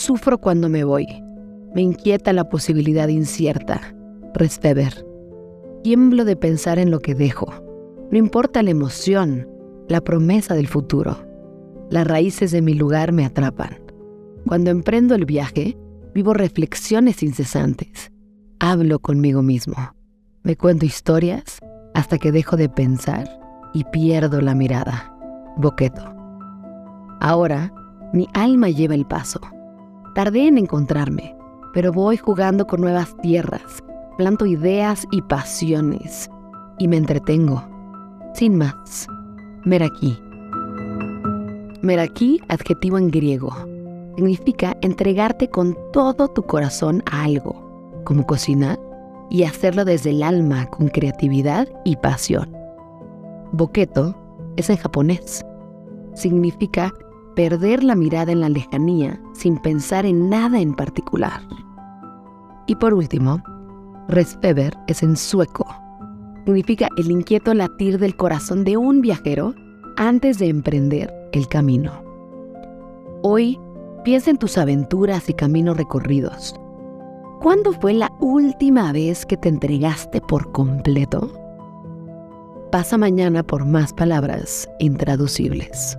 Sufro cuando me voy. Me inquieta la posibilidad incierta. Restever. Tiemblo de pensar en lo que dejo. No importa la emoción, la promesa del futuro. Las raíces de mi lugar me atrapan. Cuando emprendo el viaje, vivo reflexiones incesantes. Hablo conmigo mismo. Me cuento historias hasta que dejo de pensar y pierdo la mirada. Boqueto. Ahora, mi alma lleva el paso. Tardé en encontrarme, pero voy jugando con nuevas tierras, planto ideas y pasiones, y me entretengo. Sin más, Meraki. Meraki, adjetivo en griego, significa entregarte con todo tu corazón a algo, como cocinar, y hacerlo desde el alma con creatividad y pasión. Boketo es en japonés. Significa perder la mirada en la lejanía sin pensar en nada en particular. Y por último, Resfeber es en sueco. Significa el inquieto latir del corazón de un viajero antes de emprender el camino. Hoy piensa en tus aventuras y caminos recorridos. ¿Cuándo fue la última vez que te entregaste por completo? Pasa mañana por más palabras intraducibles.